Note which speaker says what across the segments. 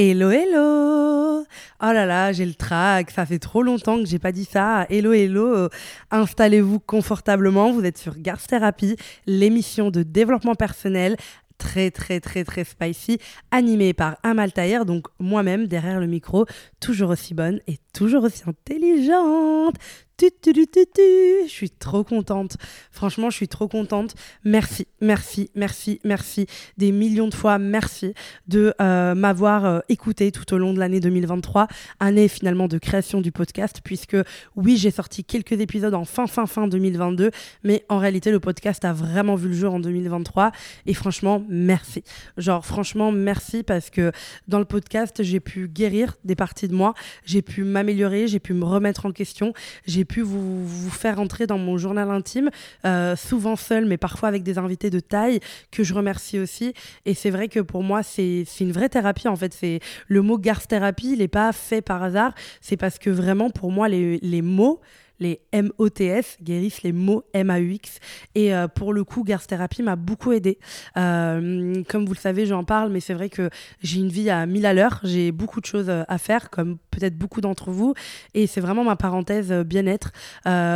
Speaker 1: Hello, hello Oh là là, j'ai le trac, ça fait trop longtemps que j'ai pas dit ça. Hello, hello Installez-vous confortablement, vous êtes sur Garth Therapy, l'émission de développement personnel très très très très spicy, animée par Amal Taher, donc moi-même derrière le micro, toujours aussi bonne et toujours aussi intelligente. Je suis trop contente. Franchement, je suis trop contente. Merci, merci, merci, merci. Des millions de fois, merci de euh, m'avoir euh, écouté tout au long de l'année 2023, année finalement de création du podcast, puisque oui, j'ai sorti quelques épisodes en fin, fin, fin 2022, mais en réalité, le podcast a vraiment vu le jour en 2023. Et franchement, merci. Genre, franchement, merci parce que dans le podcast, j'ai pu guérir des parties de moi, j'ai pu m'améliorer, j'ai pu me remettre en question, j'ai pu vous, vous, faire entrer dans mon journal intime, euh, souvent seul, mais parfois avec des invités de taille, que je remercie aussi. Et c'est vrai que pour moi, c'est une vraie thérapie, en fait. C'est Le mot garth thérapie, il n'est pas fait par hasard. C'est parce que vraiment, pour moi, les, les mots, les MOTS, guérissent les mots MAUX. Et euh, pour le coup, Garth Therapy m'a beaucoup aidé. Euh, comme vous le savez, j'en parle, mais c'est vrai que j'ai une vie à mille à l'heure. J'ai beaucoup de choses euh, à faire, comme peut-être beaucoup d'entre vous. Et c'est vraiment ma parenthèse bien-être.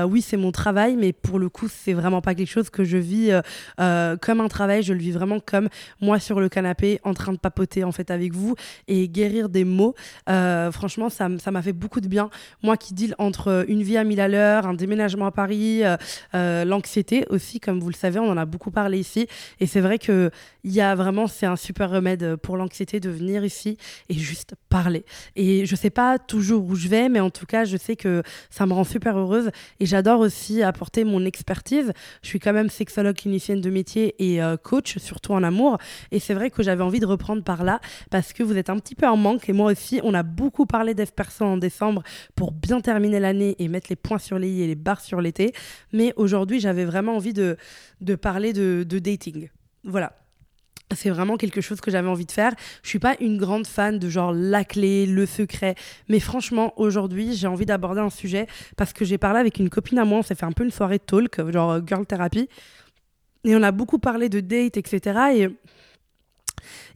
Speaker 1: oui, c'est mon travail, mais pour le coup, c'est vraiment pas quelque chose que je vis comme un travail. Je le vis vraiment comme moi sur le canapé, en train de papoter en fait avec vous et guérir des mots. franchement, ça m'a fait beaucoup de bien. Moi qui deal entre une vie à mille à un déménagement à Paris, euh, euh, l'anxiété aussi, comme vous le savez, on en a beaucoup parlé ici. Et c'est vrai que il y a vraiment, c'est un super remède pour l'anxiété de venir ici et juste parler. Et je sais pas toujours où je vais, mais en tout cas, je sais que ça me rend super heureuse. Et j'adore aussi apporter mon expertise. Je suis quand même sexologue clinicienne de métier et euh, coach, surtout en amour. Et c'est vrai que j'avais envie de reprendre par là parce que vous êtes un petit peu en manque. Et moi aussi, on a beaucoup parlé d'Ef Perso en décembre pour bien terminer l'année et mettre les points sur les i et les barres sur l'été. Mais aujourd'hui, j'avais vraiment envie de, de parler de, de dating. Voilà c'est vraiment quelque chose que j'avais envie de faire. Je suis pas une grande fan de genre la clé, le secret, mais franchement aujourd'hui j'ai envie d'aborder un sujet parce que j'ai parlé avec une copine à moi, on s'est fait un peu une soirée de talk, genre euh, girl therapy, et on a beaucoup parlé de date, etc. Et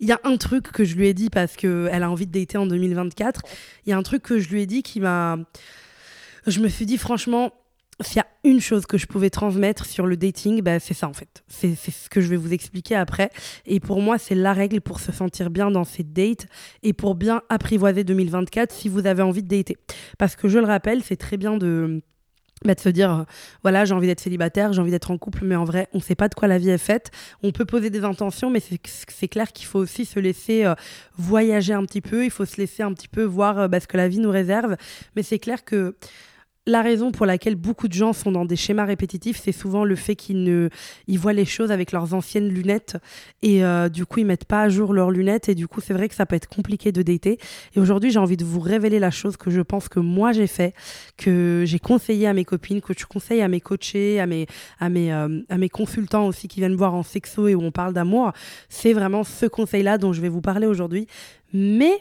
Speaker 1: il y a un truc que je lui ai dit parce qu'elle a envie de dater en 2024. Il y a un truc que je lui ai dit qui m'a je me suis dit franchement, s'il y a une chose que je pouvais transmettre sur le dating, bah, c'est ça en fait. C'est ce que je vais vous expliquer après. Et pour moi, c'est la règle pour se sentir bien dans ces dates et pour bien apprivoiser 2024 si vous avez envie de dater. Parce que je le rappelle, c'est très bien de bah, de se dire voilà j'ai envie d'être célibataire j'ai envie d'être en couple mais en vrai on ne sait pas de quoi la vie est faite on peut poser des intentions mais c'est clair qu'il faut aussi se laisser euh, voyager un petit peu il faut se laisser un petit peu voir euh, bah, ce que la vie nous réserve mais c'est clair que la raison pour laquelle beaucoup de gens sont dans des schémas répétitifs, c'est souvent le fait qu'ils ne, ils voient les choses avec leurs anciennes lunettes et euh, du coup ils mettent pas à jour leurs lunettes et du coup c'est vrai que ça peut être compliqué de dater. Et aujourd'hui j'ai envie de vous révéler la chose que je pense que moi j'ai fait, que j'ai conseillé à mes copines, que je conseille à mes coachés, à mes, à mes, euh, à mes consultants aussi qui viennent voir en sexo et où on parle d'amour. C'est vraiment ce conseil-là dont je vais vous parler aujourd'hui. Mais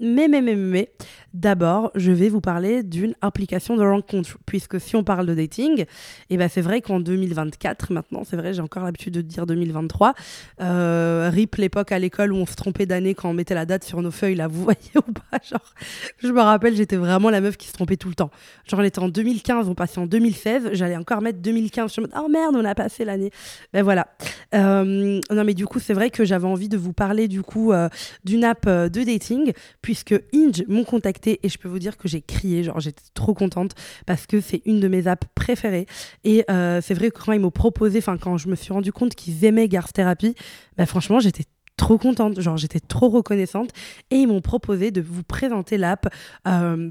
Speaker 1: mais, mais, mais, mais, d'abord, je vais vous parler d'une application de rencontre. Puisque si on parle de dating, eh ben c'est vrai qu'en 2024, maintenant, c'est vrai, j'ai encore l'habitude de dire 2023, euh, RIP l'époque à l'école où on se trompait d'année quand on mettait la date sur nos feuilles, là, vous voyez ou pas Genre, je me rappelle, j'étais vraiment la meuf qui se trompait tout le temps. Genre, on était en 2015, on passait en 2016, j'allais encore mettre 2015. Je me oh merde, on a passé l'année. Ben voilà. Euh, non, mais du coup, c'est vrai que j'avais envie de vous parler, du coup, euh, d'une app euh, de dating puisque Inge m'ont contacté et je peux vous dire que j'ai crié, genre j'étais trop contente parce que c'est une de mes apps préférées. Et euh, c'est vrai que quand ils m'ont proposé, enfin quand je me suis rendu compte qu'ils aimaient Garth Therapy, bah, franchement j'étais trop contente, genre j'étais trop reconnaissante et ils m'ont proposé de vous présenter l'app. Euh,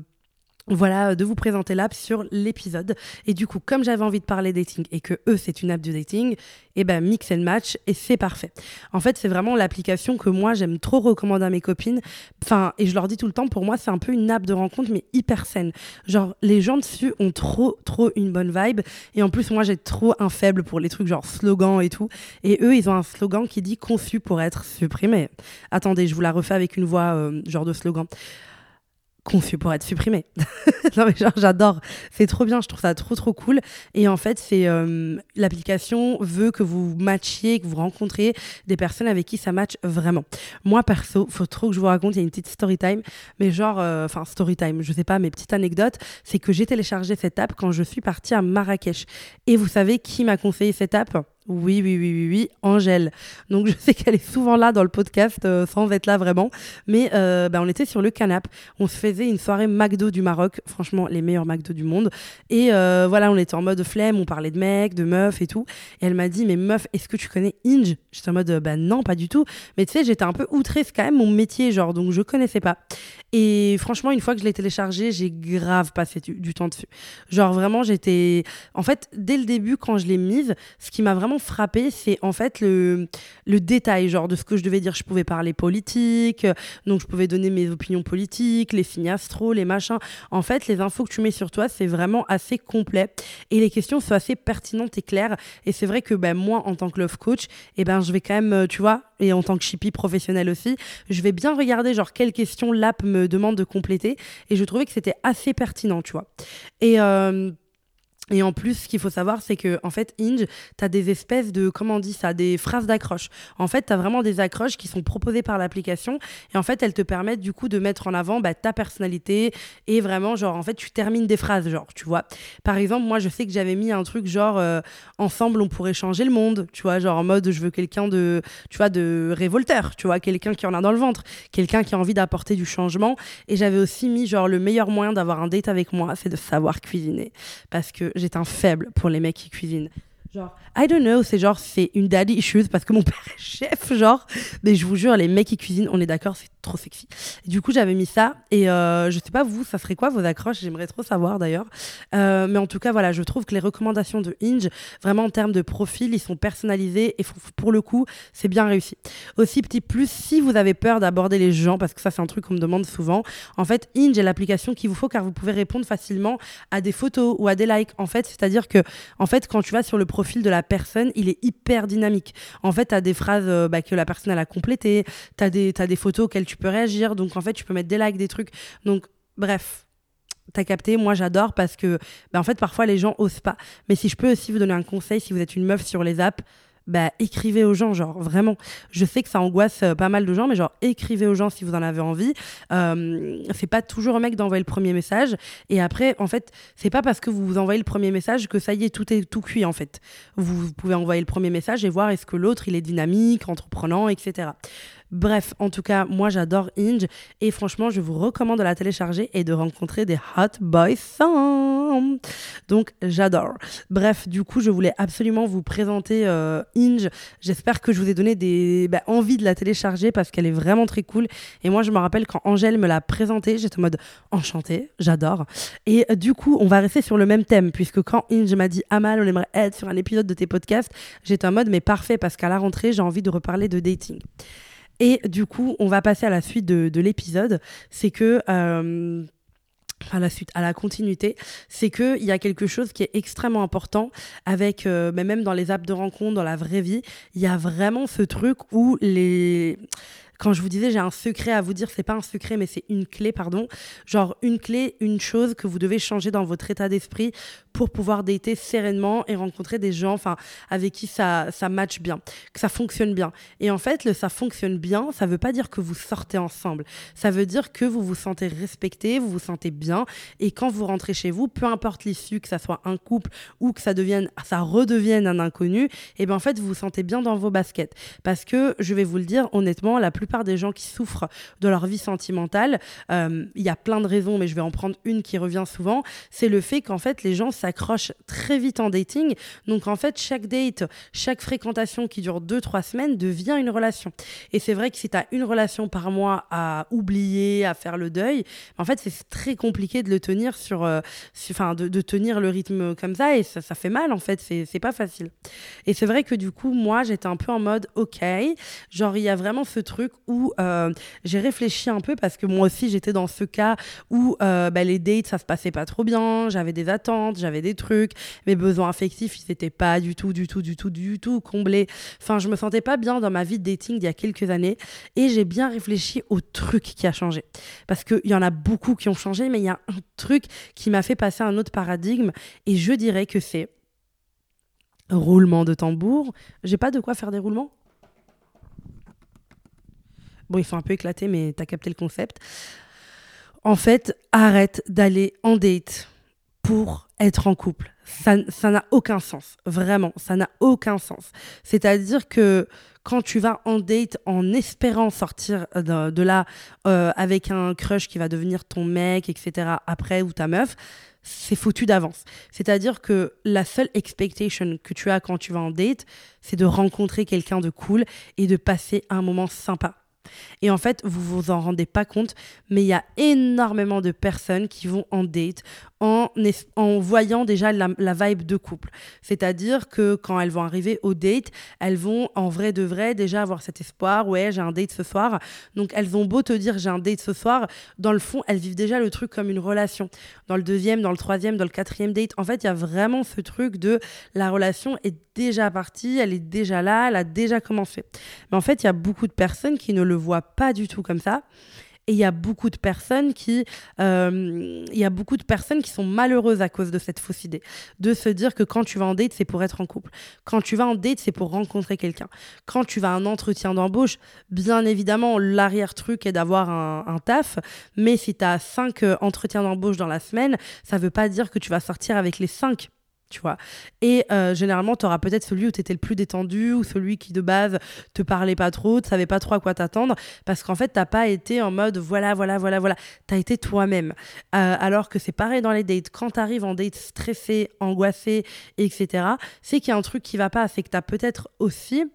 Speaker 1: voilà, de vous présenter l'app sur l'épisode. Et du coup, comme j'avais envie de parler dating et que eux, c'est une app de dating, et eh ben mix and match et c'est parfait. En fait, c'est vraiment l'application que moi, j'aime trop recommander à mes copines. Enfin, et je leur dis tout le temps, pour moi, c'est un peu une app de rencontre, mais hyper saine. Genre, les gens dessus ont trop, trop une bonne vibe. Et en plus, moi, j'ai trop un faible pour les trucs genre slogan et tout. Et eux, ils ont un slogan qui dit conçu pour être supprimé. Attendez, je vous la refais avec une voix euh, genre de slogan conçu pour être supprimé. non mais genre j'adore, c'est trop bien, je trouve ça trop trop cool. Et en fait, c'est euh, l'application veut que vous matchiez, que vous rencontrez des personnes avec qui ça match vraiment. Moi perso, faut trop que je vous raconte, il y a une petite story time, mais genre, euh, enfin story time, je sais pas, mes petites anecdotes, c'est que j'ai téléchargé cette app quand je suis partie à Marrakech. Et vous savez qui m'a conseillé cette app? Oui, oui, oui, oui, oui, Angèle. Donc je sais qu'elle est souvent là dans le podcast euh, sans être là vraiment. Mais euh, bah, on était sur le canap. On se faisait une soirée McDo du Maroc. Franchement, les meilleurs McDo du monde. Et euh, voilà, on était en mode flemme. On parlait de mecs, de meufs et tout. Et elle m'a dit, mais meuf, est-ce que tu connais Inge? J'étais en mode, bah non, pas du tout. Mais tu sais, j'étais un peu outrée. C'est quand même mon métier, genre. Donc je connaissais pas. Et franchement, une fois que je l'ai téléchargé, j'ai grave passé du, temps dessus. Genre vraiment, j'étais... En fait, dès le début, quand je l'ai mise, ce qui m'a vraiment frappé, c'est en fait le, le détail, genre de ce que je devais dire. Je pouvais parler politique, donc je pouvais donner mes opinions politiques, les signes astro, les machins. En fait, les infos que tu mets sur toi, c'est vraiment assez complet et les questions sont assez pertinentes et claires. Et c'est vrai que ben, moi, en tant que love coach, eh ben, je vais quand même, euh, tu vois, et en tant que chippie professionnelle aussi, je vais bien regarder genre quelles questions l'app me demande de compléter. Et je trouvais que c'était assez pertinent, tu vois. Et euh, et en plus, ce qu'il faut savoir, c'est que en fait, Inge, tu as des espèces de, comment on dit ça, des phrases d'accroche. En fait, tu as vraiment des accroches qui sont proposées par l'application. Et en fait, elles te permettent du coup de mettre en avant bah, ta personnalité. Et vraiment, genre, en fait, tu termines des phrases, genre, tu vois. Par exemple, moi, je sais que j'avais mis un truc genre, euh, ensemble, on pourrait changer le monde. Tu vois, genre en mode, je veux quelqu'un de, tu vois, de révolteur. Tu vois, quelqu'un qui en a dans le ventre. Quelqu'un qui a envie d'apporter du changement. Et j'avais aussi mis, genre, le meilleur moyen d'avoir un date avec moi, c'est de savoir cuisiner. Parce que j'étais un faible pour les mecs qui cuisinent. Genre, I don't know, c'est genre, c'est une daddy issues parce que mon père est chef, genre. Mais je vous jure, les mecs qui cuisinent, on est d'accord, c'est trop sexy. du coup, j'avais mis ça. Et euh, je sais pas, vous, ça serait quoi vos accroches? J'aimerais trop savoir d'ailleurs. Euh, mais en tout cas, voilà, je trouve que les recommandations de Inge, vraiment en termes de profil, ils sont personnalisés et pour le coup, c'est bien réussi. Aussi, petit plus, si vous avez peur d'aborder les gens, parce que ça, c'est un truc qu'on me demande souvent, en fait, Inge est l'application qu'il vous faut car vous pouvez répondre facilement à des photos ou à des likes. En fait, c'est-à-dire que, en fait, quand tu vas sur le profil de la personne, il est hyper dynamique. En fait, tu as des phrases euh, bah, que la personne elle a complétées, tu as as des photos auxquelles tu peux réagir, donc en fait, tu peux mettre des likes, des trucs. Donc, bref, T'as capté, moi j'adore parce que bah, en fait parfois les gens osent pas. Mais si je peux aussi vous donner un conseil, si vous êtes une meuf sur les apps, bah, écrivez aux gens, genre vraiment. Je sais que ça angoisse euh, pas mal de gens, mais genre écrivez aux gens si vous en avez envie. Euh, c'est pas toujours un mec d'envoyer le premier message. Et après, en fait, c'est pas parce que vous vous envoyez le premier message que ça y est, tout est tout cuit en fait. Vous, pouvez envoyer le premier message et voir est-ce que l'autre il est dynamique, entreprenant, etc. Bref, en tout cas, moi j'adore Inge et franchement, je vous recommande de la télécharger et de rencontrer des hot boys Donc j'adore. Bref, du coup, je voulais absolument vous présenter euh, Inge. J'espère que je vous ai donné des bah, envie de la télécharger parce qu'elle est vraiment très cool. Et moi, je me rappelle quand Angèle me l'a présentée, j'étais en mode enchantée, j'adore. Et euh, du coup, on va rester sur le même thème puisque quand Inge m'a dit Amal, on aimerait être sur un épisode de tes podcasts, j'étais en mode mais parfait parce qu'à la rentrée, j'ai envie de reparler de dating. Et du coup, on va passer à la suite de, l'épisode. C'est que. Euh, à la suite, à la continuité, c'est qu'il y a quelque chose qui est extrêmement important avec, euh, mais même dans les apps de rencontre, dans la vraie vie, il y a vraiment ce truc où les quand je vous disais j'ai un secret à vous dire, c'est pas un secret, mais c'est une clé, pardon. Genre une clé, une chose que vous devez changer dans votre état d'esprit pour pouvoir dater sereinement et rencontrer des gens, enfin, avec qui ça, ça match bien, que ça fonctionne bien. Et en fait, le ça fonctionne bien, ça veut pas dire que vous sortez ensemble. Ça veut dire que vous vous sentez respecté, vous vous sentez bien, et quand vous rentrez chez vous, peu importe l'issue, que ça soit un couple ou que ça devienne, ça redevienne un inconnu, et eh ben en fait, vous vous sentez bien dans vos baskets. Parce que je vais vous le dire honnêtement, la plus plupart des gens qui souffrent de leur vie sentimentale, euh, il y a plein de raisons, mais je vais en prendre une qui revient souvent, c'est le fait qu'en fait les gens s'accrochent très vite en dating. Donc en fait chaque date, chaque fréquentation qui dure 2-3 semaines devient une relation. Et c'est vrai que si tu as une relation par mois à oublier, à faire le deuil, en fait c'est très compliqué de le tenir sur, euh, enfin de, tenir le rythme comme ça et ça, ça fait mal en fait, c'est pas facile. Et c'est vrai que du coup moi j'étais un peu en mode ok, genre il y a vraiment ce truc où euh, j'ai réfléchi un peu parce que moi aussi j'étais dans ce cas où euh, bah, les dates ça se passait pas trop bien, j'avais des attentes, j'avais des trucs, mes besoins affectifs ils n'étaient pas du tout, du tout, du tout, du tout comblés. Enfin, je me sentais pas bien dans ma vie de dating d'il y a quelques années et j'ai bien réfléchi au truc qui a changé. Parce qu'il y en a beaucoup qui ont changé, mais il y a un truc qui m'a fait passer un autre paradigme et je dirais que c'est roulement de tambour. J'ai pas de quoi faire des roulements Bon, ils sont un peu éclatés, mais t'as capté le concept. En fait, arrête d'aller en date pour être en couple. Ça n'a aucun sens. Vraiment, ça n'a aucun sens. C'est-à-dire que quand tu vas en date en espérant sortir de, là euh, avec un crush qui va devenir ton mec, etc., après ou ta meuf, c'est foutu d'avance. C'est-à-dire que la seule expectation que tu as quand tu vas en date, c'est de rencontrer quelqu'un de cool et de passer un moment sympa. Et en fait, vous vous en rendez pas compte, mais il y a énormément de personnes qui vont en date en, voyant déjà la, vibe de couple. C'est-à-dire que quand elles vont arriver au date, elles vont en vrai de vrai déjà avoir cet espoir, ouais, j'ai un date ce soir. Donc elles ont beau te dire j'ai un date ce soir, dans le fond, elles vivent déjà le truc comme une relation. Dans le deuxième, dans le troisième, dans le quatrième date, en fait, il y a vraiment ce truc de la relation est déjà partie, elle est déjà là, elle a déjà commencé. Mais en fait, il y a beaucoup de personnes qui ne le voient pas du tout comme ça et il y a beaucoup de personnes qui, euh, il y a beaucoup de personnes qui sont malheureuses à cause de cette fausse idée, de se dire que quand tu vas en date, c'est pour être en couple. Quand tu vas en date, c'est pour rencontrer quelqu'un. Quand tu vas à un entretien d'embauche, bien évidemment, l'arrière truc est d'avoir un, taf, mais si tu as cinq euh, entretiens d'embauche dans la semaine, ça veut pas dire que tu vas sortir avec les cinq tu vois. Et euh, généralement, tu auras peut-être celui où tu étais le plus détendu ou celui qui de base te parlait pas trop, tu savais pas trop à quoi t'attendre parce qu'en fait, t'as pas été en mode voilà, voilà, voilà, voilà. Tu as été toi-même. Euh, alors que c'est pareil dans les dates. Quand tu arrives en date stressé, angoissé, etc., c'est qu'il y a un truc qui va pas. C'est que peut-être aussi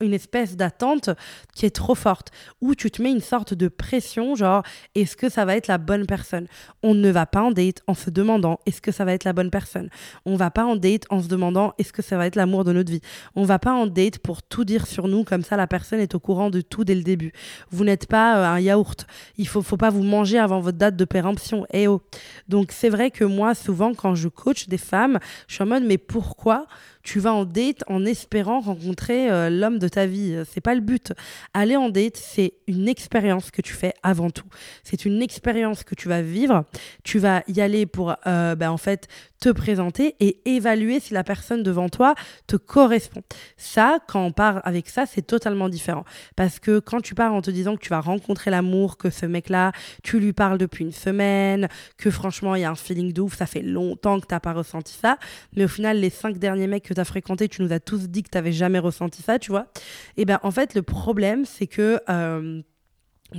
Speaker 1: une espèce d'attente qui est trop forte, où tu te mets une sorte de pression, genre est-ce que ça va être la bonne personne? On ne va pas en date en se demandant est-ce que ça va être la bonne personne? On va pas en date en se demandant est-ce que ça va être l'amour de notre vie? On va pas en date pour tout dire sur nous, comme ça la personne est au courant de tout dès le début. Vous n'êtes pas euh, un yaourt. Il faut, faut pas vous manger avant votre date de péremption. Eh oh. Donc c'est vrai que moi, souvent, quand je coach des femmes, je suis en mode mais pourquoi tu vas en date en espérant rencontrer euh, l'homme de ta vie. C'est pas le but. Aller en date, c'est une expérience que tu fais avant tout. C'est une expérience que tu vas vivre. Tu vas y aller pour, euh, ben, en fait, te présenter et évaluer si la personne devant toi te correspond. Ça, quand on part avec ça, c'est totalement différent. Parce que quand tu pars en te disant que tu vas rencontrer l'amour, que ce mec-là, tu lui parles depuis une semaine, que franchement, il y a un feeling de ouf, ça fait longtemps que tu n'as pas ressenti ça, mais au final, les cinq derniers mecs que tu as fréquentés, tu nous as tous dit que tu n'avais jamais ressenti ça, tu vois. Et bien, en fait, le problème, c'est que... Euh,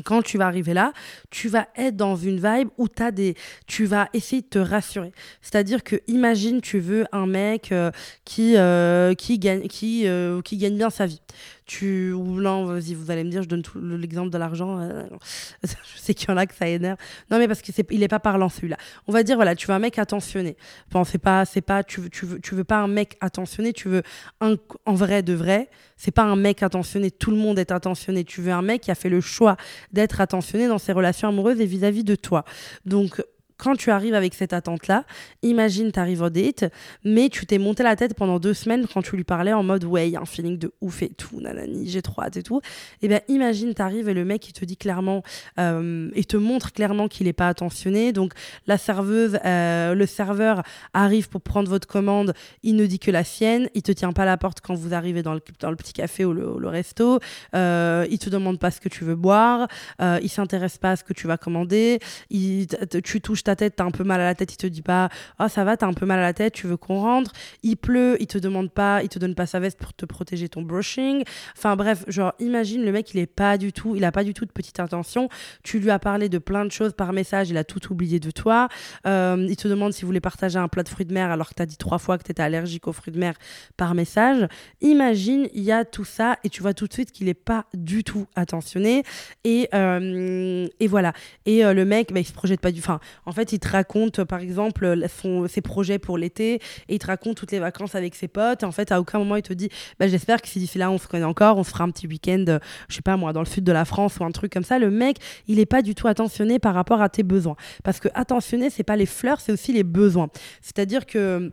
Speaker 1: quand tu vas arriver là, tu vas être dans une vibe où as des, tu vas essayer de te rassurer. C'est-à-dire que imagine tu veux un mec euh, qui, euh, qui, gagne, qui, qui gagne bien sa vie tu ou non vas-y vous allez me dire je donne l'exemple de l'argent euh, je sais qu'il y en a que ça énerve. Non mais parce que c'est il est pas parlant celui-là. On va dire voilà tu veux un mec attentionné. Bon c'est pas c'est pas tu veux tu veux tu veux pas un mec attentionné tu veux un en vrai de vrai c'est pas un mec attentionné tout le monde est attentionné. Tu veux un mec qui a fait le choix d'être attentionné dans ses relations amoureuses et vis-à-vis -vis de toi. Donc quand tu arrives avec cette attente-là, imagine, tu arrives au date, mais tu t'es monté la tête pendant deux semaines quand tu lui parlais en mode ouais, y a un feeling de ouf et tout, nanani, j'ai trop hâte et tout. Et eh bien, imagine, tu arrives et le mec, il te dit clairement, euh, il te montre clairement qu'il n'est pas attentionné. Donc, la serveuse, euh, le serveur arrive pour prendre votre commande, il ne dit que la sienne, il te tient pas la porte quand vous arrivez dans le, dans le petit café ou le, resto, euh, il te demande pas ce que tu veux boire, euh, il s'intéresse pas à ce que tu vas commander, il, tu touches ta tête, t'as un peu mal à la tête, il te dit pas oh ça va, t'as un peu mal à la tête, tu veux qu'on rentre? Il pleut, il te demande pas, il te donne pas sa veste pour te protéger ton brushing. Enfin bref, genre imagine le mec, il est pas du tout, il a pas du tout de petite intention. Tu lui as parlé de plein de choses par message, il a tout oublié de toi. Euh, il te demande si vous voulez partager un plat de fruits de mer alors que t'as dit trois fois que t'étais allergique aux fruits de mer par message. Imagine, il y a tout ça et tu vois tout de suite qu'il est pas du tout attentionné et euh, et voilà. Et euh, le mec, bah, il se projette pas du. Enfin, en fait fait, il te raconte, par exemple, son, ses projets pour l'été, et il te raconte toutes les vacances avec ses potes. Et en fait, à aucun moment, il te dit, bah, j'espère que si d'ici là, on se connaît encore, on se fera un petit week-end, euh, je sais pas moi, dans le sud de la France ou un truc comme ça. Le mec, il est pas du tout attentionné par rapport à tes besoins. Parce que attentionné, c'est pas les fleurs, c'est aussi les besoins. C'est-à-dire que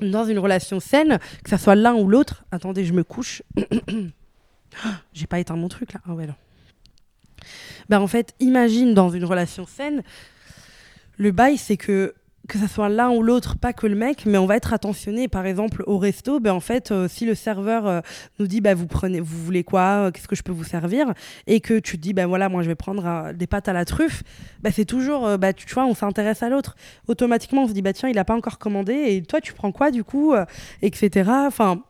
Speaker 1: dans une relation saine, que ça soit l'un ou l'autre, attendez, je me couche. J'ai pas éteint mon truc là. Ah ouais, non. Ben, en fait, imagine dans une relation saine, le bail, c'est que que ça soit l'un ou l'autre, pas que le mec, mais on va être attentionné. Par exemple, au resto, ben en fait, euh, si le serveur euh, nous dit, bah, vous prenez, vous voulez quoi, euh, qu'est-ce que je peux vous servir, et que tu te dis, ben voilà, moi je vais prendre des pâtes à la truffe, ben c'est toujours, bah, tu, vois, on s'intéresse à l'autre. Automatiquement, on se dit, bah tiens, il a pas encore commandé, et toi, tu prends quoi du coup, etc. Enfin,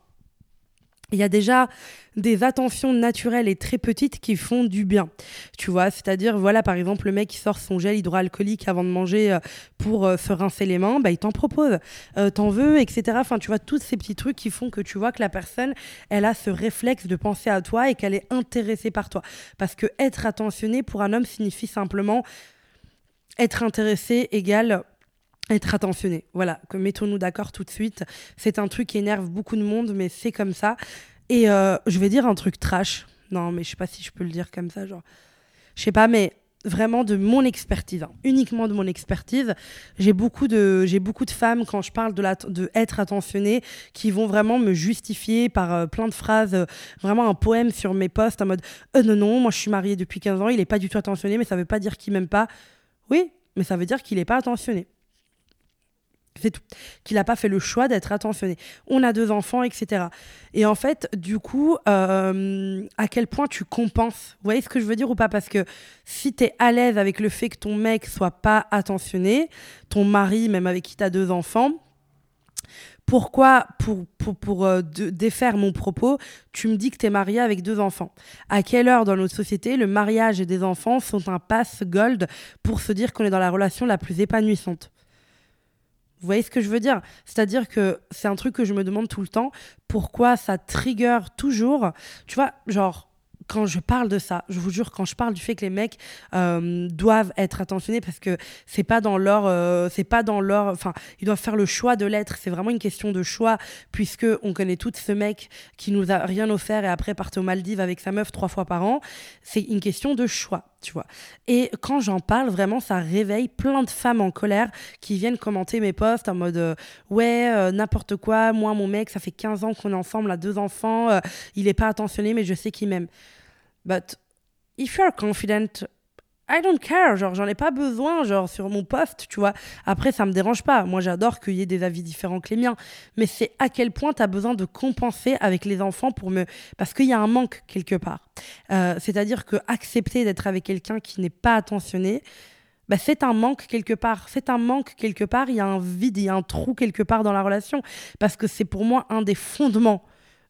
Speaker 1: il y a déjà des attentions naturelles et très petites qui font du bien. Tu vois, c'est-à-dire, voilà, par exemple, le mec qui sort son gel hydroalcoolique avant de manger euh, pour euh, se rincer les mains, bah, il t'en propose. Euh, t'en veux, etc. Enfin, tu vois, tous ces petits trucs qui font que tu vois que la personne, elle a ce réflexe de penser à toi et qu'elle est intéressée par toi. Parce que être attentionné pour un homme signifie simplement être intéressé égale être attentionné. Voilà, mettons-nous d'accord tout de suite. C'est un truc qui énerve beaucoup de monde, mais c'est comme ça. Et euh, je vais dire un truc trash. Non, mais je sais pas si je peux le dire comme ça, genre. Je sais pas, mais vraiment de mon expertise, hein. uniquement de mon expertise. J'ai beaucoup de, j'ai beaucoup de femmes quand je parle de, la, de être attentionnée qui vont vraiment me justifier par euh, plein de phrases, euh, vraiment un poème sur mes posts en mode non non, moi je suis mariée depuis 15 ans, il est pas du tout attentionné, mais ça veut pas dire qu'il m'aime pas. Oui, mais ça veut dire qu'il est pas attentionné. C'est tout. Qu'il n'a pas fait le choix d'être attentionné. On a deux enfants, etc. Et en fait, du coup, euh, à quel point tu compenses? Vous voyez ce que je veux dire ou pas? Parce que si tu es à l'aise avec le fait que ton mec soit pas attentionné, ton mari, même avec qui tu as deux enfants, pourquoi, pour, pour, pour euh, défaire mon propos, tu me dis que tu es marié avec deux enfants? À quelle heure dans notre société le mariage et des enfants sont un pass gold pour se dire qu'on est dans la relation la plus épanouissante? Vous voyez ce que je veux dire? C'est-à-dire que c'est un truc que je me demande tout le temps. Pourquoi ça trigger toujours? Tu vois, genre, quand je parle de ça, je vous jure, quand je parle du fait que les mecs euh, doivent être attentionnés parce que c'est pas dans leur, euh, c'est pas dans leur, enfin, ils doivent faire le choix de l'être. C'est vraiment une question de choix puisque on connaît tout ce mec qui nous a rien offert et après part aux Maldives avec sa meuf trois fois par an. C'est une question de choix, tu vois. Et quand j'en parle, vraiment, ça réveille plein de femmes en colère qui viennent commenter mes posts en mode euh, ouais n'importe quoi. Moi, mon mec, ça fait 15 ans qu'on est ensemble, a deux enfants, il est pas attentionné, mais je sais qu'il m'aime. But if you're confident, I don't care. Genre, j'en ai pas besoin, genre, sur mon poste, tu vois. Après, ça me dérange pas. Moi, j'adore qu'il y ait des avis différents que les miens. Mais c'est à quel point tu as besoin de compenser avec les enfants pour me. Parce qu'il y a un manque quelque part. Euh, c'est-à-dire que accepter d'être avec quelqu'un qui n'est pas attentionné, bah, c'est un manque quelque part. C'est un manque quelque part. Il y a un vide, il y a un trou quelque part dans la relation. Parce que c'est pour moi un des fondements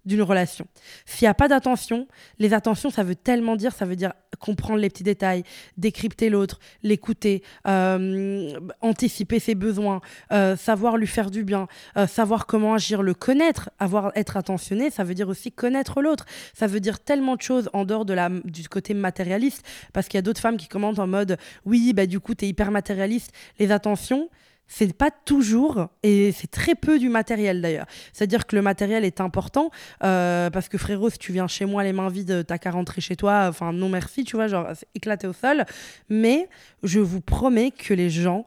Speaker 1: d'une relation. S'il n'y a pas d'attention, les attentions, ça veut tellement dire, ça veut dire comprendre les petits détails, décrypter l'autre, l'écouter, euh, anticiper ses besoins, euh, savoir lui faire du bien, euh, savoir comment agir, le connaître, avoir être attentionné, ça veut dire aussi connaître l'autre. Ça veut dire tellement de choses en dehors de la, du côté matérialiste, parce qu'il y a d'autres femmes qui commentent en mode oui, bah du coup, tu es hyper matérialiste. Les attentions, c'est pas toujours, et c'est très peu du matériel d'ailleurs. C'est-à-dire que le matériel est important, euh, parce que frérot, si tu viens chez moi les mains vides, t'as qu'à rentrer chez toi, enfin non merci, tu vois, genre éclaté au sol. Mais je vous promets que les gens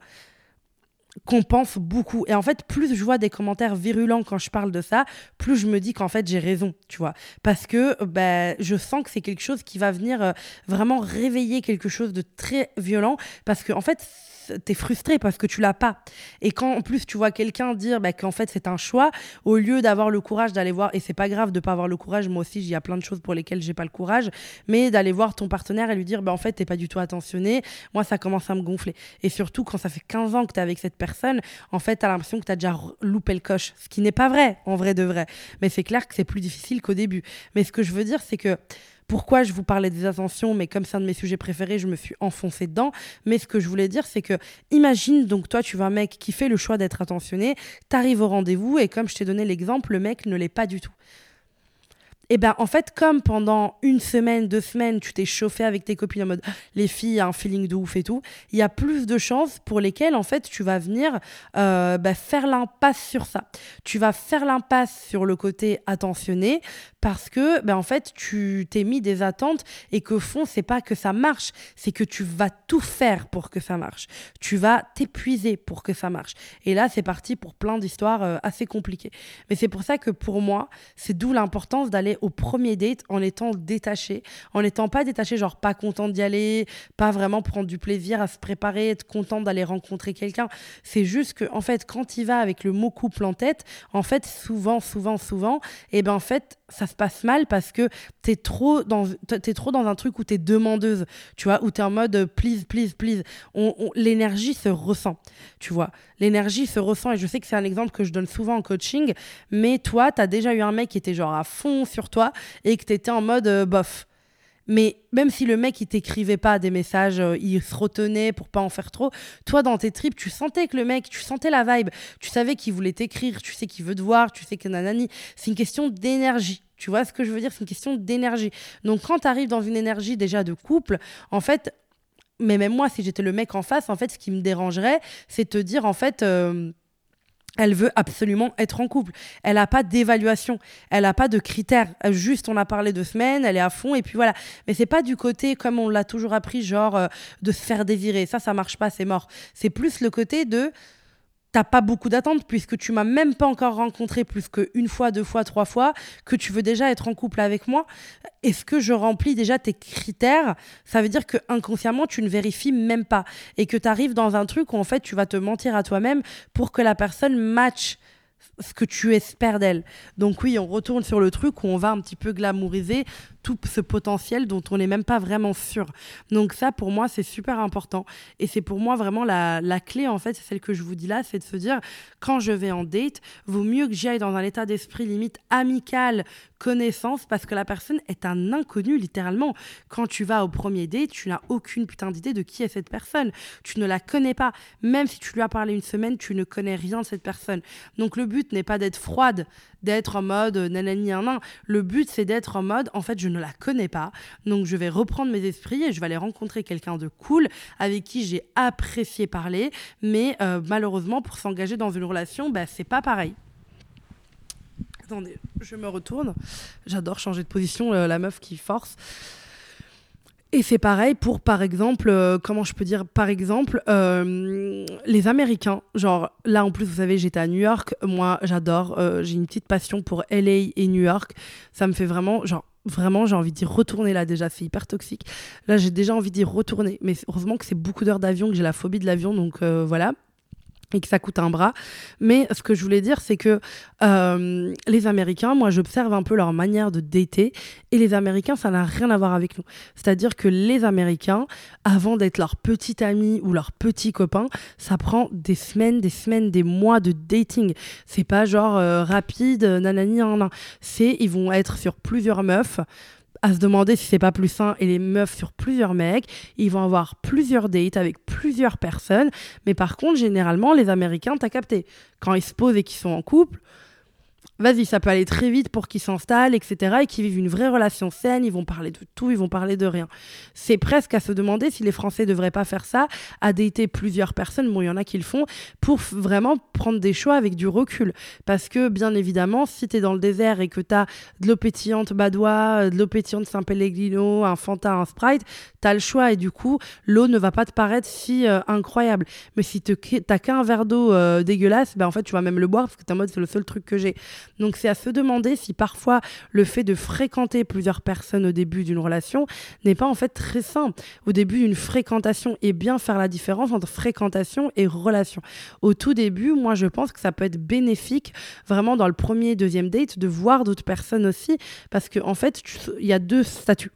Speaker 1: compensent beaucoup. Et en fait, plus je vois des commentaires virulents quand je parle de ça, plus je me dis qu'en fait j'ai raison, tu vois. Parce que ben, je sens que c'est quelque chose qui va venir euh, vraiment réveiller quelque chose de très violent, parce que en fait, t'es frustré parce que tu l'as pas. Et quand en plus tu vois quelqu'un dire bah, qu'en fait c'est un choix, au lieu d'avoir le courage d'aller voir, et c'est pas grave de pas avoir le courage, moi aussi il y a plein de choses pour lesquelles j'ai pas le courage, mais d'aller voir ton partenaire et lui dire bah, en fait t'es pas du tout attentionné, moi ça commence à me gonfler. Et surtout quand ça fait 15 ans que t'es avec cette personne, en fait t'as l'impression que t'as déjà loupé le coche, ce qui n'est pas vrai en vrai de vrai. Mais c'est clair que c'est plus difficile qu'au début. Mais ce que je veux dire c'est que pourquoi je vous parlais des attentions, mais comme c'est un de mes sujets préférés, je me suis enfoncée dedans. Mais ce que je voulais dire, c'est que imagine donc toi, tu vois un mec qui fait le choix d'être attentionné, t'arrives au rendez-vous et comme je t'ai donné l'exemple, le mec ne l'est pas du tout. Et ben en fait, comme pendant une semaine, deux semaines, tu t'es chauffé avec tes copines en mode les filles, un feeling de ouf et tout, il y a plus de chances pour lesquelles en fait tu vas venir euh, bah, faire l'impasse sur ça. Tu vas faire l'impasse sur le côté attentionné parce que ben en fait tu t'es mis des attentes et qu'au fond c'est pas que ça marche, c'est que tu vas tout faire pour que ça marche. Tu vas t'épuiser pour que ça marche. Et là c'est parti pour plein d'histoires euh, assez compliquées. Mais c'est pour ça que pour moi, c'est d'où l'importance d'aller au premier date en étant détaché, en n'étant pas détaché, genre pas content d'y aller, pas vraiment prendre du plaisir à se préparer, être content d'aller rencontrer quelqu'un. C'est juste que, en fait, quand il va avec le mot couple en tête, en fait, souvent, souvent, souvent, et eh ben en fait, ça se passe mal parce que t'es trop dans es trop dans un truc où t'es demandeuse tu vois où t'es en mode please please please. On, l'énergie se ressent tu vois. L'énergie se ressent et je sais que c'est un exemple que je donne souvent en coaching mais toi t'as déjà eu un mec qui était genre à fond sur toi et que t'étais en mode euh, bof mais même si le mec il t'écrivait pas des messages, euh, il se retenait pour pas en faire trop, toi dans tes tripes, tu sentais que le mec, tu sentais la vibe, tu savais qu'il voulait t'écrire, tu sais qu'il veut te voir, tu sais que nanani. C'est une question d'énergie. Tu vois ce que je veux dire? C'est une question d'énergie. Donc quand tu arrives dans une énergie déjà de couple, en fait, mais même moi, si j'étais le mec en face, en fait, ce qui me dérangerait, c'est te dire en fait. Euh, elle veut absolument être en couple. Elle n'a pas d'évaluation, elle n'a pas de critères. Juste, on a parlé de semaines, elle est à fond et puis voilà. Mais c'est pas du côté comme on l'a toujours appris, genre euh, de se faire désirer. Ça, ça marche pas, c'est mort. C'est plus le côté de t'as pas beaucoup d'attentes puisque tu m'as même pas encore rencontré plus qu'une fois, deux fois, trois fois, que tu veux déjà être en couple avec moi. Est-ce que je remplis déjà tes critères? Ça veut dire que inconsciemment tu ne vérifies même pas et que tu arrives dans un truc où en fait tu vas te mentir à toi-même pour que la personne matche ce que tu espères d'elle. Donc oui, on retourne sur le truc où on va un petit peu glamouriser tout ce potentiel dont on n'est même pas vraiment sûr. Donc ça, pour moi, c'est super important. Et c'est pour moi vraiment la, la clé, en fait, celle que je vous dis là, c'est de se dire, quand je vais en date, vaut mieux que j'y aille dans un état d'esprit limite amical, connaissance, parce que la personne est un inconnu, littéralement. Quand tu vas au premier date, tu n'as aucune putain d'idée de qui est cette personne. Tu ne la connais pas. Même si tu lui as parlé une semaine, tu ne connais rien de cette personne. Donc le but n'est pas d'être froide, d'être en mode nanani nan. Le but, c'est d'être en mode, en fait, je ne la connais pas. Donc, je vais reprendre mes esprits et je vais aller rencontrer quelqu'un de cool avec qui j'ai apprécié parler. Mais euh, malheureusement, pour s'engager dans une relation, bah, c'est pas pareil. Attendez, je me retourne. J'adore changer de position, euh, la meuf qui force. Et c'est pareil pour, par exemple, euh, comment je peux dire, par exemple, euh, les Américains. Genre, là, en plus, vous savez, j'étais à New York. Moi, j'adore. Euh, j'ai une petite passion pour LA et New York. Ça me fait vraiment, genre, vraiment, j'ai envie d'y retourner là déjà. C'est hyper toxique. Là, j'ai déjà envie d'y retourner. Mais heureusement que c'est beaucoup d'heures d'avion, que j'ai la phobie de l'avion. Donc, voilà et que ça coûte un bras. Mais ce que je voulais dire, c'est que euh, les Américains, moi j'observe un peu leur manière de dater, et les Américains, ça n'a rien à voir avec nous. C'est-à-dire que les Américains, avant d'être leur petit ami ou leur petit copain, ça prend des semaines, des semaines, des mois de dating. C'est pas genre euh, rapide, nanani, nan, C'est, ils vont être sur plusieurs meufs à se demander si c'est pas plus sain et les meufs sur plusieurs mecs. Ils vont avoir plusieurs dates avec plusieurs personnes. Mais par contre, généralement, les Américains, t'as capté, quand ils se posent et qu'ils sont en couple, vas-y, ça peut aller très vite pour qu'ils s'installent, etc. et qu'ils vivent une vraie relation saine. Ils vont parler de tout, ils vont parler de rien. C'est presque à se demander si les Français ne devraient pas faire ça, à dater plusieurs personnes. Bon, il y en a qui le font pour vraiment prendre des choix avec du recul. Parce que, bien évidemment, si tu es dans le désert et que tu as de l'eau pétillante Badois, de l'eau pétillante Saint-Pellegrino, un Fanta, un Sprite, tu as le choix et du coup, l'eau ne va pas te paraître si euh, incroyable. Mais si tu n'as qu'un verre d'eau euh, dégueulasse, ben, en fait, tu vas même le boire parce que tu en mode c'est le seul truc que j'ai. Donc c'est à se demander si parfois le fait de fréquenter plusieurs personnes au début d'une relation n'est pas en fait très simple. Au début d'une fréquentation et bien faire la différence entre fréquentation et relation. Au tout début, moi je pense que ça peut être bénéfique vraiment dans le premier, deuxième date de voir d'autres personnes aussi parce qu'en en fait il y a deux statuts.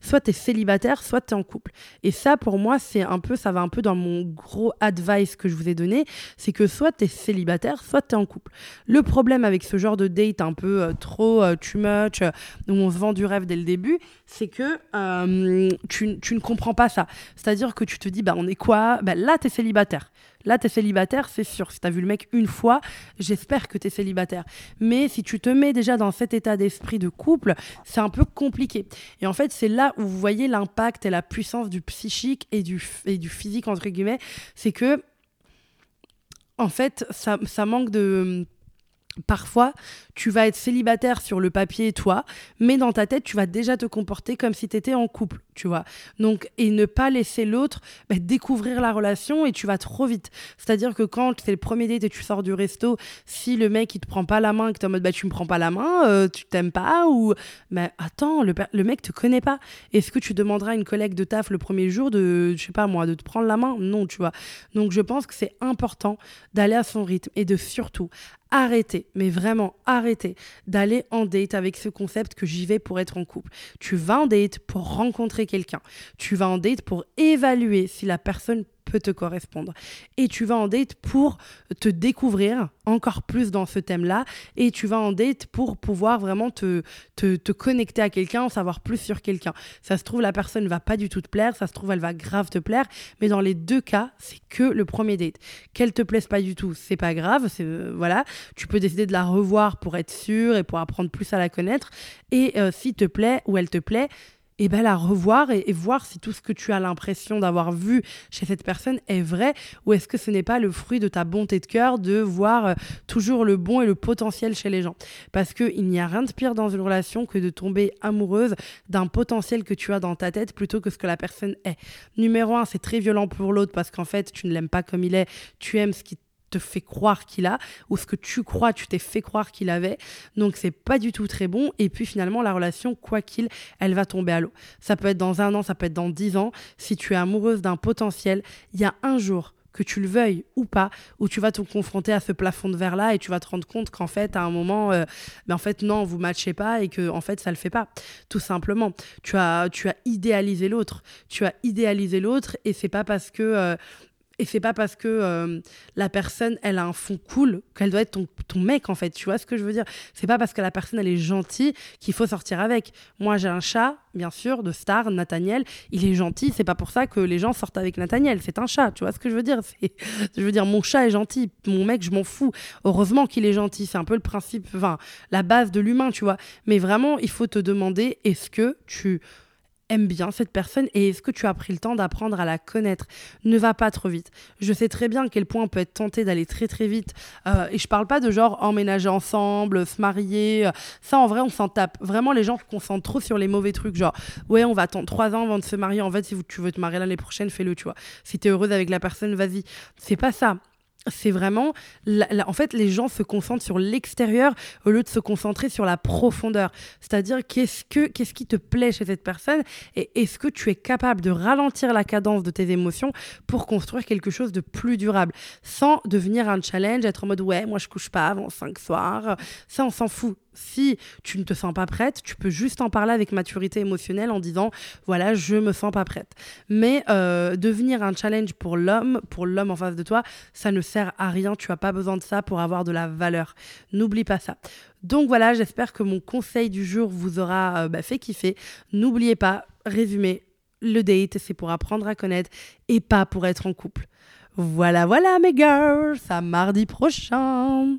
Speaker 1: Soit tu es célibataire, soit tu es en couple. Et ça, pour moi, c'est un peu, ça va un peu dans mon gros advice que je vous ai donné, c'est que soit tu es célibataire, soit tu es en couple. Le problème avec ce genre de date un peu euh, trop euh, too much, euh, où on se vend du rêve dès le début, c'est que tu, tu, ne comprends pas ça. C'est-à-dire que tu te dis, bah on est quoi? Bah, Là, tu es célibataire Là, t'es célibataire, c'est sûr. Si t'as vu le mec une fois, j'espère que t'es célibataire. Mais si tu te mets déjà dans cet état d'esprit de couple, c'est un peu compliqué. Et en fait, c'est là où vous voyez l'impact et la puissance du psychique et du, et du physique, entre guillemets. C'est que, en fait, ça, ça manque de Parfois, tu vas être célibataire sur le papier, toi, mais dans ta tête, tu vas déjà te comporter comme si tu étais en couple, tu vois. Donc, et ne pas laisser l'autre bah, découvrir la relation et tu vas trop vite. C'est-à-dire que quand c'est le premier date et tu sors du resto, si le mec il te prend pas la main, que tu en mode bah, tu me prends pas la main, euh, tu t'aimes pas, ou mais attends, le, le mec te connaît pas. Est-ce que tu demanderas à une collègue de taf le premier jour de, je sais pas moi, de te prendre la main? Non, tu vois. Donc, je pense que c'est important d'aller à son rythme et de surtout arrêtez, mais vraiment arrêtez d'aller en date avec ce concept que j'y vais pour être en couple. Tu vas en date pour rencontrer quelqu'un. Tu vas en date pour évaluer si la personne peut te correspondre. Et tu vas en date pour te découvrir encore plus dans ce thème-là. Et tu vas en date pour pouvoir vraiment te, te, connecter à quelqu'un, en savoir plus sur quelqu'un. Ça se trouve, la personne ne va pas du tout te plaire. Ça se trouve, elle va grave te plaire. Mais dans les deux cas, c'est que le premier date. Qu'elle te plaise pas du tout, c'est pas grave. C'est euh, voilà, tu peux décider de la revoir pour être sûr et pour apprendre plus à la connaître. Et euh, si te plaît ou elle te plaît, et ben la revoir et, voir si tout ce que tu as l'impression d'avoir vu chez cette personne est vrai ou est-ce que ce n'est pas le fruit de ta bonté de cœur de voir euh, toujours le bon et le potentiel chez les gens. Parce qu'il n'y a rien de pire dans une relation que de tomber amoureuse d'un potentiel que tu as dans ta tête plutôt que ce que la personne est. Numéro un, c'est très violent pour l'autre parce qu'en fait, tu ne l'aimes pas comme il est, tu aimes ce qui te fait croire qu'il a ou ce que tu crois tu t'es fait croire qu'il avait. Donc c'est pas du tout très bon. Et puis finalement la relation quoi qu'il elle va tomber à l'eau. Ça peut être dans un an ça peut être dans dix ans. Si tu es amoureuse d'un potentiel il y a un jour que tu le veuilles ou pas, où tu vas te confronter à ce plafond de verre là et tu vas te rendre compte qu'en fait à un moment, euh, mais en fait non, vous matchez pas et que en fait ça le fait pas, tout simplement. Tu as tu as idéalisé l'autre, tu as idéalisé l'autre et c'est pas parce que euh, et c'est pas parce que euh, la personne, elle a un fond cool qu'elle doit être ton, ton, mec, en fait. Tu vois ce que je veux dire? C'est pas parce que la personne, elle est gentille qu'il faut sortir avec. Moi, j'ai un chat, bien sûr, de star, Nathaniel. Il est gentil. C'est pas pour ça que les gens sortent avec Nathaniel. C'est un chat. Tu vois ce que je veux dire? Je veux dire, mon chat est gentil. Mon mec, je m'en fous. Heureusement qu'il est gentil. C'est un peu le principe, enfin, la base de l'humain, tu vois. Mais vraiment, il faut te demander est-ce que tu aime bien cette personne et est-ce que tu as pris le temps d'apprendre à la connaître? Ne va pas trop vite. Je sais très bien à quel point on peut être tenté d'aller très très vite. Euh, et je parle pas de genre emménager ensemble, se marier. Euh, ça, en vrai, on s'en tape. Vraiment, les gens se concentrent trop sur les mauvais trucs. Genre, ouais, on va attendre trois ans avant de se marier. En fait, si tu veux te marier l'année prochaine, fais-le, tu vois. Si tu es heureuse avec la personne, vas-y. C'est pas ça c'est vraiment, en fait, les gens se concentrent sur l'extérieur au lieu de se concentrer sur la profondeur. C'est-à-dire, qu'est-ce, que, qu'est-ce qui te plaît chez cette personne et est-ce que tu es capable de ralentir la cadence de tes émotions pour construire quelque chose de plus durable? Sans devenir un challenge, être en mode ouais, moi je couche pas avant cinq soirs. Ça, on s'en fout si tu ne te sens pas prête, tu peux juste en parler avec maturité émotionnelle en disant voilà, je me sens pas prête. Mais euh, devenir un challenge pour l'homme, pour l'homme en face de toi, ça ne sert à rien. Tu as pas besoin de ça pour avoir de la valeur. N'oublie pas ça. Donc voilà, j'espère que mon conseil du jour vous aura euh, bah, fait kiffer. N'oubliez pas, résumé, le date, c'est pour apprendre à connaître et pas pour être en couple. Voilà, voilà mes girls, à mardi prochain.